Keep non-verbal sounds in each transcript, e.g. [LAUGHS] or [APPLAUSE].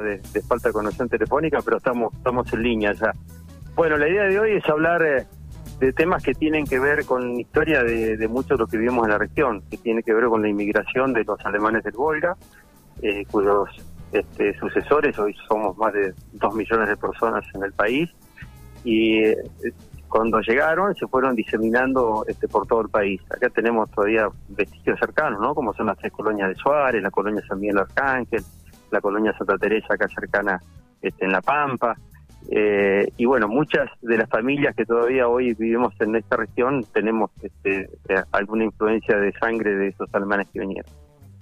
de, falta de conexión telefónica, pero estamos estamos en línea ya. Bueno, la idea de hoy es hablar eh, de temas que tienen que ver con historia de, de mucho de lo que vivimos en la región, que tiene que ver con la inmigración de los alemanes del Volga, eh, cuyos este, sucesores, hoy somos más de dos millones de personas en el país, y eh, cuando llegaron se fueron diseminando este, por todo el país. Acá tenemos todavía vestigios cercanos, ¿no? Como son las tres colonias de Suárez, la colonia San Miguel Arcángel, la colonia Santa Teresa acá cercana este, en La Pampa. Eh, y bueno, muchas de las familias que todavía hoy vivimos en esta región tenemos este, eh, alguna influencia de sangre de esos alemanes que vinieron.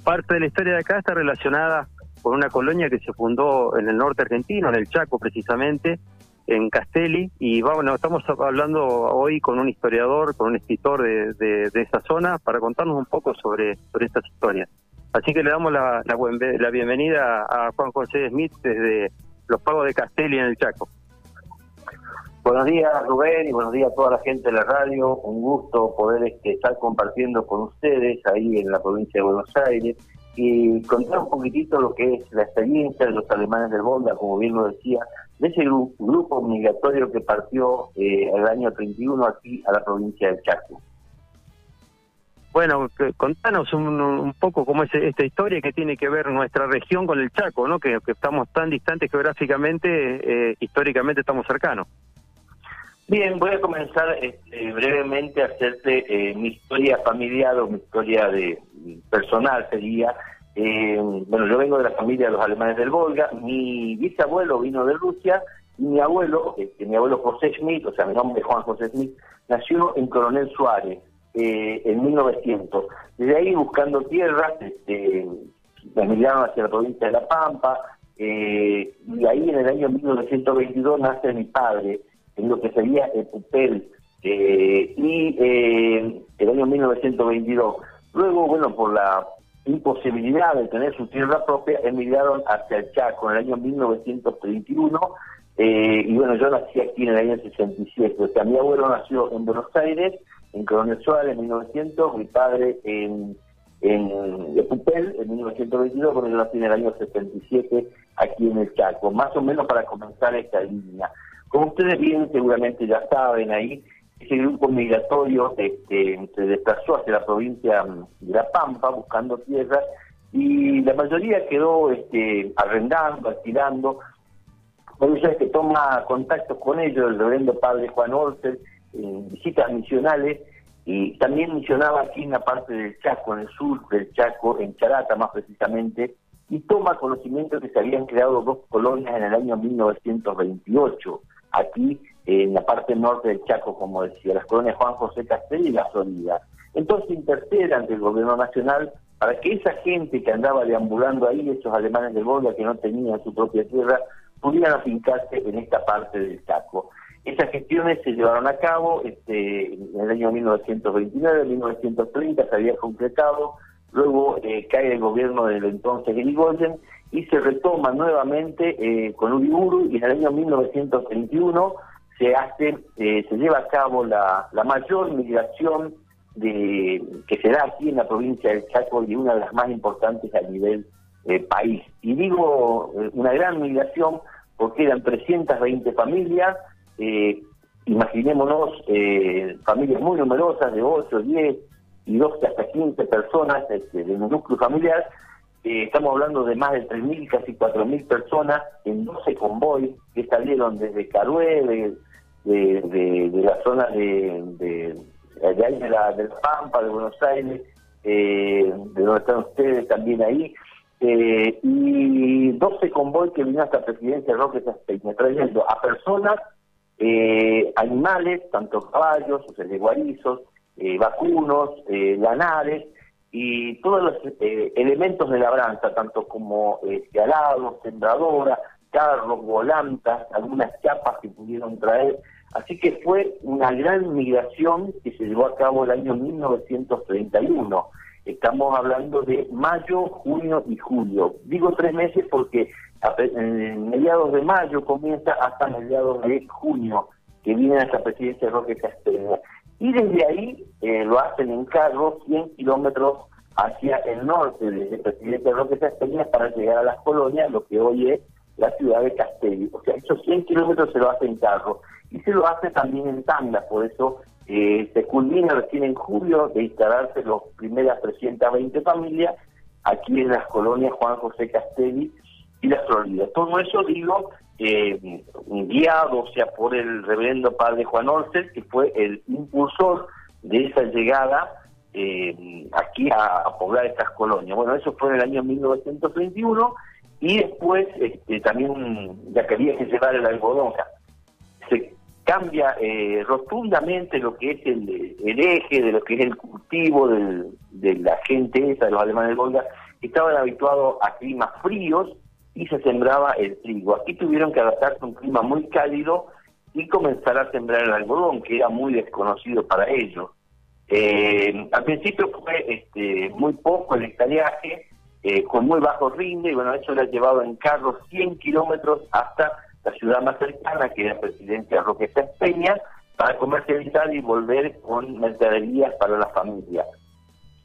Parte de la historia de acá está relacionada con una colonia que se fundó en el norte argentino, en el Chaco precisamente, en Castelli, y bueno, estamos hablando hoy con un historiador, con un escritor de, de, de esa zona, para contarnos un poco sobre, sobre estas historias. Así que le damos la, la, la, bienvenida a Juan José Smith desde los pagos de Castelli en el Chaco. Buenos días Rubén y buenos días a toda la gente de la radio. Un gusto poder este, estar compartiendo con ustedes ahí en la provincia de Buenos Aires y contar un poquitito lo que es la experiencia de los alemanes del Volga, como bien lo decía, de ese grupo, grupo migratorio que partió eh, el año 31 aquí a la provincia del Chaco. Bueno, contanos un, un, poco cómo es esta historia que tiene que ver nuestra región con el Chaco, ¿no? Que, estamos tan distantes geográficamente, eh, históricamente estamos cercanos. Bien, voy a comenzar este, brevemente a hacerte eh, mi historia familiar o mi historia de personal sería. Eh, bueno, yo vengo de la familia de los alemanes del Volga. Mi bisabuelo vino de Rusia y mi abuelo, este, mi abuelo José Schmidt, o sea, mi nombre es Juan José Schmidt, nació en Coronel Suárez eh, en 1900. Desde ahí buscando tierras, este, emigraron hacia la provincia de La Pampa, eh, y ahí en el año 1922 nace mi padre, en lo que sería el Pupel, eh, y eh, el año 1922. Luego, bueno, por la imposibilidad de tener su tierra propia, emigraron hacia el Chaco en el año 1931, eh, y bueno, yo nací aquí en el año 67, o sea, mi abuelo nació en Buenos Aires, en Coronel Suárez en 1900, mi padre en, en Pupel en 1922, cuando yo nací en el año 77 aquí en el Chaco, más o menos para comenzar esta línea. Como ustedes bien seguramente ya saben ahí, ese grupo migratorio este, se desplazó hacia la provincia de La Pampa buscando tierra y la mayoría quedó este, arrendando, alquilando. Por eso es que toma contacto con ellos el reverendo padre Juan Ortel, en visitas misionales y también misionaba aquí en la parte del Chaco, en el sur del Chaco, en Charata más precisamente, y toma conocimiento que se habían creado dos colonias en el año 1928, aquí en la parte norte del Chaco, como decía, las colonias Juan José Castel y La Florida. Entonces intercede ante el gobierno nacional para que esa gente que andaba deambulando ahí, esos alemanes de Volga que no tenían su propia tierra, pudieran afincarse en esta parte del Chaco. Esas gestiones se llevaron a cabo este, en el año 1929, 1930 se había concretado, luego eh, cae el gobierno del entonces Irigoyen y se retoma nuevamente eh, con Uriburu y en el año 1931 se hace, eh, se lleva a cabo la, la mayor migración de, que se da aquí en la provincia del Chaco y una de las más importantes a nivel país. Y digo una gran migración porque eran 320 familias, eh, imaginémonos eh, familias muy numerosas de 8, 10 y 12 hasta 15 personas este, de un núcleo familiar. Eh, estamos hablando de más de 3.000, casi 4.000 personas en 12 convoys que salieron desde Carué, de, de, la zona de, de, de, ahí de, la, de Pampa, de Buenos Aires, eh, de donde están ustedes también ahí, eh, y 12 convoys que vinieron hasta presidencia de Roque trayendo a personas eh, animales, tanto caballos, o sea, de guarizos, eh, vacunos, eh, y todos los eh, elementos de labranza, tanto como este, alados, sembradoras, carros, volantas, algunas chapas que pudieron traer. Así que fue una gran migración que se llevó a cabo el año 1931. Estamos hablando de mayo, junio y julio. Digo tres meses porque en mediados de mayo comienza hasta mediados de junio, que viene a esa presidencia de Roque Castellano. Y desde ahí eh, lo hacen en carro 100 kilómetros hacia el norte, desde presidente Roque Castellas para llegar a las colonias, lo que hoy es la ciudad de Castelli. O sea, esos 100 kilómetros se lo hace en carro y se lo hace también en tanda, por eso eh, se culmina recién en julio de instalarse las primeras 320 familias aquí en las colonias Juan José Castelli y la Florida. Todo eso, digo, eh, guiado, o sea, por el reverendo padre Juan Orcel, que fue el impulsor de esa llegada eh, aquí a, poblar estas colonias. Bueno, eso fue en el año 1931 y después este, también ya quería que llevar el algodón. Se cambia eh, rotundamente lo que es el, eje de lo que es el cultivo de la gente esa, de los alemanes del Volga, que estaban habituados a climas fríos y se sembraba el trigo. Aquí tuvieron que adaptarse a un clima muy cálido y comenzar a sembrar el algodón, que era muy desconocido para ellos. Eh, al principio fue este, muy poco el hectareaje, eh, con muy bajo rinde, y bueno, eso le ha llevado en carro 100 kilómetros hasta la ciudad más cercana, que era Presidencia Roque Peña, para comercializar y volver con mercaderías para la familia.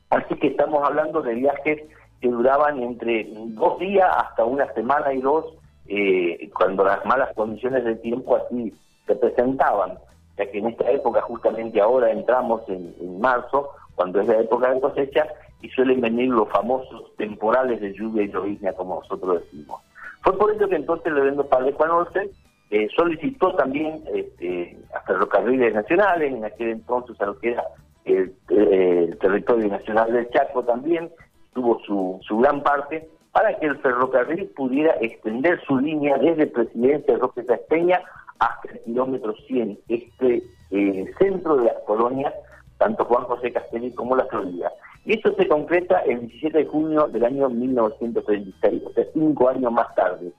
Así que estamos hablando de viajes que duraban entre dos días hasta una semana y dos, eh, cuando las malas condiciones del tiempo así se presentaban, ya que en esta época, justamente ahora entramos en, marzo, cuando es la época de cosecha, y suelen venir los famosos temporales de lluvia y llovizna, como nosotros decimos. Fue por eso que entonces el Padre Juan Orce eh, solicitó también este, a ferrocarriles nacionales, en aquel entonces a lo que era el, el territorio nacional del Chaco también, tuvo su, su gran parte, para que el ferrocarril pudiera extender su línea desde Presidencia Roque Casteña hasta el kilómetro 100, este eh, centro de las colonias, tanto Juan José Castelli como la Florida. Y esto se concreta el 17 de junio del año 1936, o sea, cinco años más tarde.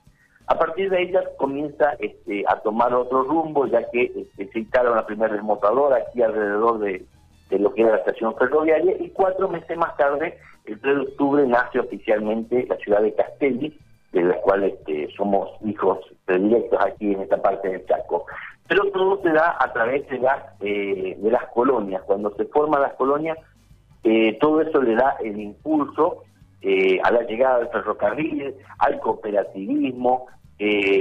A partir de ella comienza este, a tomar otro rumbo, ya que este, se instala una primera desmotadora aquí alrededor de, de lo que era la estación ferroviaria, y cuatro meses más tarde, el 3 de octubre, nace oficialmente la ciudad de Castelli, de la cual este, somos hijos predilectos aquí en esta parte del Chaco. Pero todo se da a través de las, eh, de las colonias. Cuando se forman las colonias, eh, todo eso le da el impulso eh, a la llegada del ferrocarril, al cooperativismo,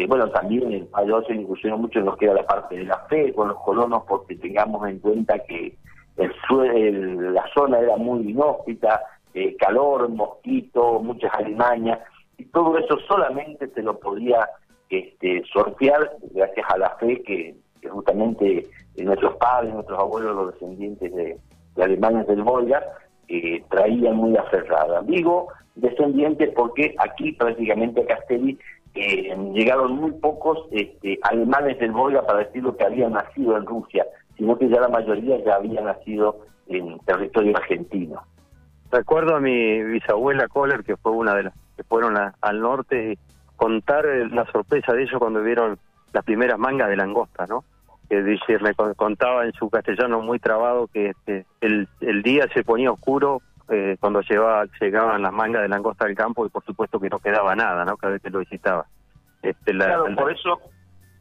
bueno, también el país se incursionó mucho en lo que era la parte de la fe con los colonos, porque tengamos en cuenta que el, la zona era muy inhóspita, calor, mosquito, muchas alimañas, y todo eso solamente se lo podía este, sortear gracias a la fe que, justamente nuestros padres, nuestros abuelos, los descendientes de, alemanes del Volga, eh, traían muy aferrada. Digo descendientes porque aquí prácticamente a Castelli eh, llegaron muy pocos este, alemanes del Volga para decir lo que habían nacido en Rusia, sino que ya la mayoría ya había nacido en territorio argentino. Recuerdo a mi bisabuela Kohler, que fue una de las que fueron al norte, contar la sorpresa de ellos cuando vieron las primeras mangas de langosta, ¿no? Que dice, me contaba en su castellano muy trabado que este, el, el día se ponía oscuro eh, cuando llevaba, llegaban las mangas de langosta al campo y por supuesto que no quedaba nada, ¿no? Cada vez que lo visitaba. Este, claro, por eso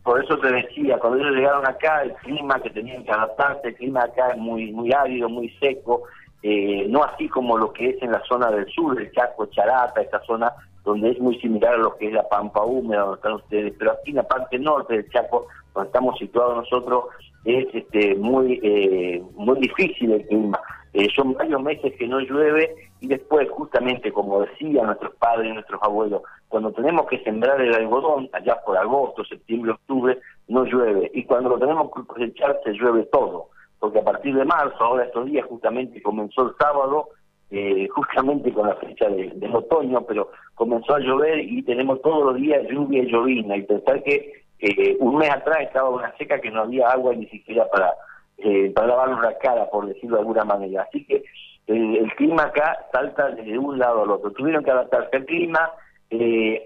por eso te decía, cuando ellos llegaron acá, el clima que tenían que adaptarse, el clima acá es muy muy árido, muy seco, eh, no así como lo que es en la zona del sur, el Chaco, Charata, esa zona donde es muy similar a lo que es la Pampa Húmeda, donde están ustedes, pero aquí en la parte norte del Chaco, donde estamos situados nosotros, es este, muy, eh, muy difícil el clima. Eh, son varios meses que no llueve y después, justamente como decían nuestros padres y nuestros abuelos, cuando tenemos que sembrar el algodón, allá por agosto, septiembre, octubre, no llueve. Y cuando lo tenemos que cosechar, se llueve todo porque a partir de marzo, ahora estos días justamente comenzó el sábado, eh, [LAUGHS] justamente con la fecha de, del otoño, pero comenzó a llover y tenemos todos los días lluvia y llovina, y pensar que eh, un mes atrás estaba una seca que no había agua ni siquiera para, eh, para lavarnos la cara, por decirlo de alguna manera. Así que el, clima acá salta de un lado al otro. Tuvieron que adaptarse al clima,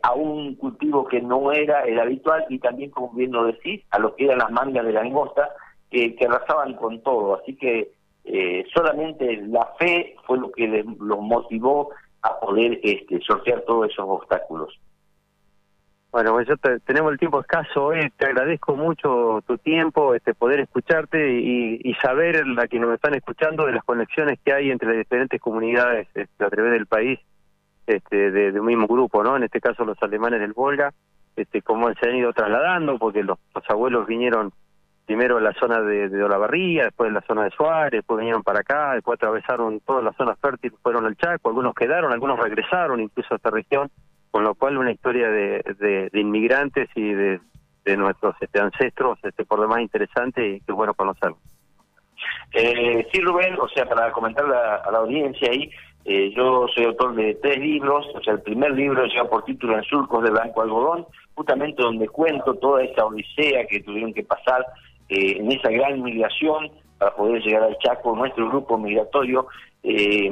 a un cultivo que no era el habitual y también, como bien lo decís, a lo que eran las mangas de langosta, que, que arrasaban con todo. Así que eh, solamente la fe fue lo que los motivó a poder este, sortear todos esos obstáculos. Bueno, pues tenemos el tiempo escaso hoy. Te agradezco mucho tu tiempo, este poder escucharte y, y, saber la que nos están escuchando de las conexiones que hay entre las diferentes comunidades este, a través del país este, de, un mismo grupo, ¿no? En este caso los alemanes del Volga este, cómo se han ido trasladando, porque los, abuelos vinieron primero a la zona de, de Olavarría, después en la zona de Suárez, después vinieron para acá, después atravesaron todas las zonas fértiles, fueron al Chaco, algunos quedaron, algunos regresaron incluso a esta región, con lo cual una historia de, de, inmigrantes y de, nuestros este, ancestros, este, por demás interesante y que es bueno conocerlo. Eh, sí, Rubén, o sea, para comentar a la audiencia ahí, eh, yo soy autor de tres libros, o sea, el primer libro lleva por título En surcos de blanco algodón, justamente donde cuento toda esa odisea que tuvieron que pasar eh, en esa gran migración para poder llegar al Chaco, nuestro grupo migratorio. Eh,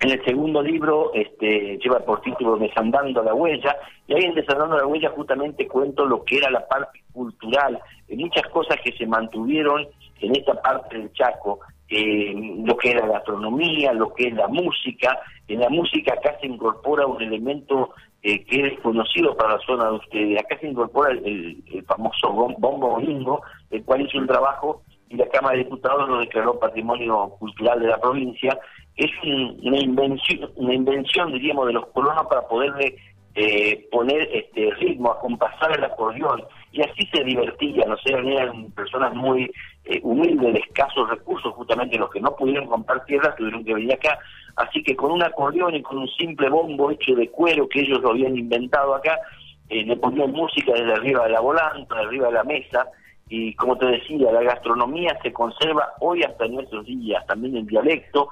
en el segundo libro este, lleva por título Desandando la Huella, y ahí en Desandando la Huella justamente cuento lo que era la parte cultural, muchas cosas que se mantuvieron en esta parte del Chaco, eh, lo que es la gastronomía, lo que es la música. En la música acá se incorpora un elemento eh, que es conocido para la zona de ustedes. Acá se incorpora el, famoso bombo bolingo, el cual hizo un trabajo y la Cámara de Diputados lo declaró Patrimonio Cultural de la provincia. Es una invención, una invención, diríamos, de los colonos para poderle eh, poner este ritmo, acompasar el acordeón, y así se divertían, o sea, eran personas muy eh, humildes, de escasos recursos, justamente los que no pudieron comprar tierras tuvieron que venir acá, así que con un acordeón y con un simple bombo hecho de cuero que ellos lo habían inventado acá, eh, le ponían música desde arriba de la volanta, desde arriba de la mesa, y como te decía, la gastronomía se conserva hoy hasta nuestros días, también el dialecto,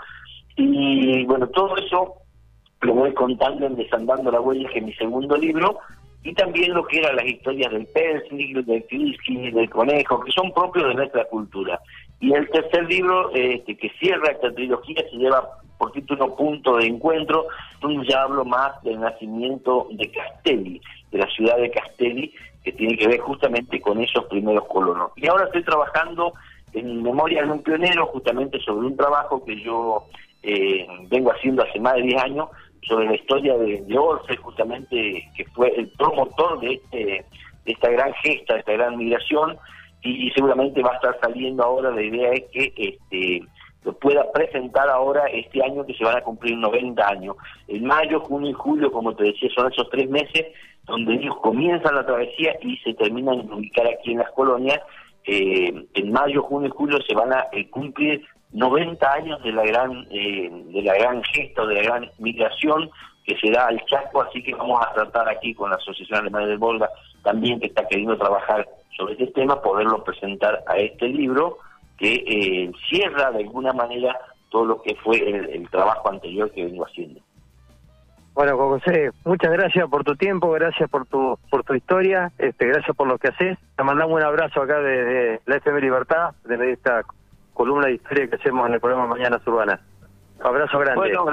y bueno, todo eso lo voy contando en Desandando la Huella, que es mi segundo libro, y también lo que eran las historias del Persnig, del Kiski, del conejo, que son propios de nuestra cultura. Y el tercer libro, este, que cierra esta trilogía, se lleva por título Punto de Encuentro, donde ya hablo más del nacimiento de Castelli, de la ciudad de Castelli, que tiene que ver justamente con esos primeros colonos. Y ahora estoy trabajando en Memoria de un Pionero, justamente sobre un trabajo que yo eh, vengo haciendo hace más de 10 años, sobre la historia de, de Orfe, justamente, que fue el promotor de, este, de esta gran gesta, de esta gran migración, y, seguramente va a estar saliendo ahora, la idea es que este lo pueda presentar ahora este año que se van a cumplir 90 años. En mayo, junio y julio, como te decía, son esos tres meses donde ellos comienzan la travesía y se terminan de ubicar aquí en las colonias. Eh, en mayo, junio y julio se van a eh, cumplir 90 años de la gran eh, de la gran gesta, de la gran migración que se da al Chaco, así que vamos a tratar aquí con la Asociación Alemana del Volga, también que está queriendo trabajar sobre este tema, poderlo presentar a este libro que eh, cierra de alguna manera todo lo que fue el, trabajo anterior que vengo haciendo. Bueno, José, muchas gracias por tu tiempo, gracias por tu por tu historia, este, gracias por lo que haces. Te mandamos un abrazo acá desde la FM Libertad, desde esta columna de historia que hacemos en el programa Mañanas Urbanas. abrazo grande. Bueno,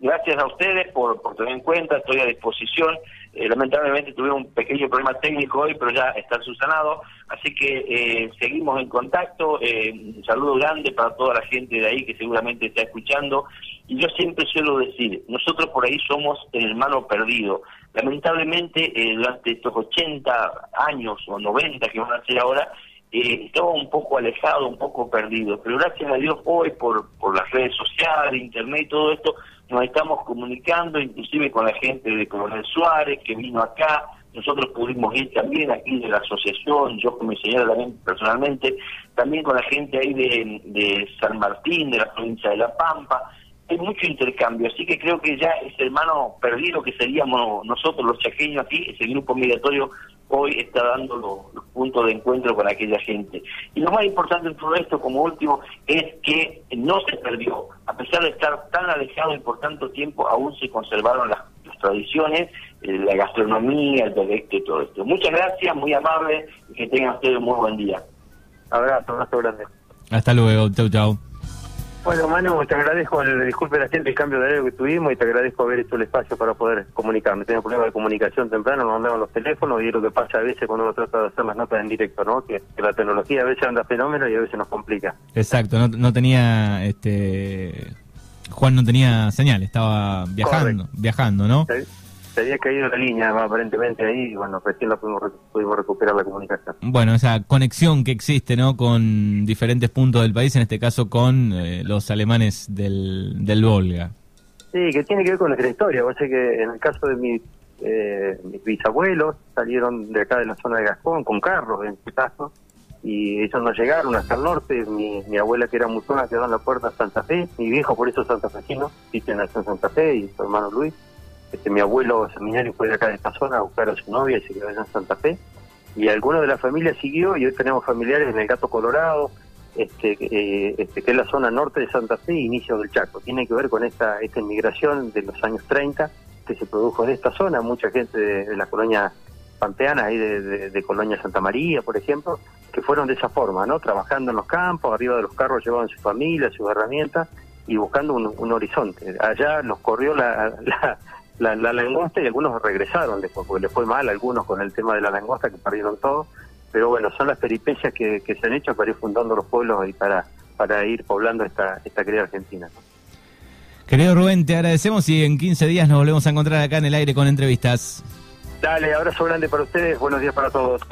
gracias a ustedes por, por tener en cuenta, estoy a disposición. Eh, lamentablemente tuve un pequeño problema técnico hoy, pero ya está subsanado. Así que eh, seguimos en contacto. Eh, un saludo grande para toda la gente de ahí que seguramente está escuchando. Y yo siempre suelo decir, nosotros por ahí somos el hermano perdido. Lamentablemente, durante estos 80 años o 90 que van a ser ahora, eh, estaba un poco alejado, un poco perdido, pero gracias a Dios hoy por, por las redes sociales, internet y todo esto, nos estamos comunicando, inclusive con la gente de Coronel Suárez, que vino acá, nosotros pudimos ir también aquí de la asociación, yo con mi señora también personalmente, también con la gente ahí de, de San Martín, de la provincia de La Pampa, hay mucho intercambio, así que creo que ya ese hermano perdido que seríamos nosotros los chaqueños aquí, ese grupo migratorio hoy está dando los, puntos de encuentro con aquella gente. Y lo más importante en todo esto, como último, es que no se perdió. A pesar de estar tan alejado y por tanto tiempo, aún se conservaron las, tradiciones, eh, la gastronomía, el dialecto y todo esto. Muchas gracias, muy amable, y que tengan ustedes un muy buen día. Abrazo, abrazo grande. Hasta luego, chau, chau. Bueno, Manu, te agradezco, el, disculpe la gente el cambio de horario que tuvimos y te agradezco haber hecho el espacio para poder comunicarme. Tenía problemas de comunicación temprano, nos mandaban los teléfonos y es lo que pasa a veces cuando uno trata de hacer las notas en directo, ¿no? Que, la tecnología a veces anda fenómeno y a veces nos complica. Exacto, no, no tenía, este, Juan no tenía señal, estaba viajando, viajando, ¿no? Se había caído la línea aparentemente ahí y bueno, recién la pudimos, pudimos, recuperar la comunicación. Bueno, esa conexión que existe ¿no? con diferentes puntos del país, en este caso con eh, los alemanes del, del Volga. Sí, que tiene que ver con nuestra historia. O sea que en el caso de mi, Eh, mis bisabuelos salieron de acá de la zona de Gascón con carros, en su caso, y ellos no llegaron hasta el norte. Mi, mi abuela, que era muchona, quedó en la puerta de Santa Fe. Mi viejo, por eso Santa Fecino, Tito nació en Santa Fe y su hermano Luis. Este, mi abuelo seminario fue de acá de esta zona a buscar a su novia y se quedó en Santa Fe. Y alguno de la familia siguió y hoy tenemos familiares en el Gato Colorado, este, eh, este, que es la zona norte de Santa Fe inicio del Chaco. Tiene que ver con esta, esta inmigración de los años 30 que se produjo en esta zona. Mucha gente de, la colonia pampeana, ahí de, de, Colonia Santa María, por ejemplo, que fueron de esa forma, ¿no? Trabajando en los campos, arriba de los carros llevaban su familia, sus herramientas y buscando un, horizonte. Allá nos corrió la, la, langosta y algunos regresaron después, porque les fue mal algunos con el tema de la langosta que perdieron todo pero bueno, son las peripecias que, se han hecho para ir fundando los pueblos y para, para ir poblando esta, esta querida Argentina. Querido Rubén, te agradecemos y en 15 días nos volvemos a encontrar acá en el aire con entrevistas. Dale, abrazo grande para ustedes, buenos días para todos.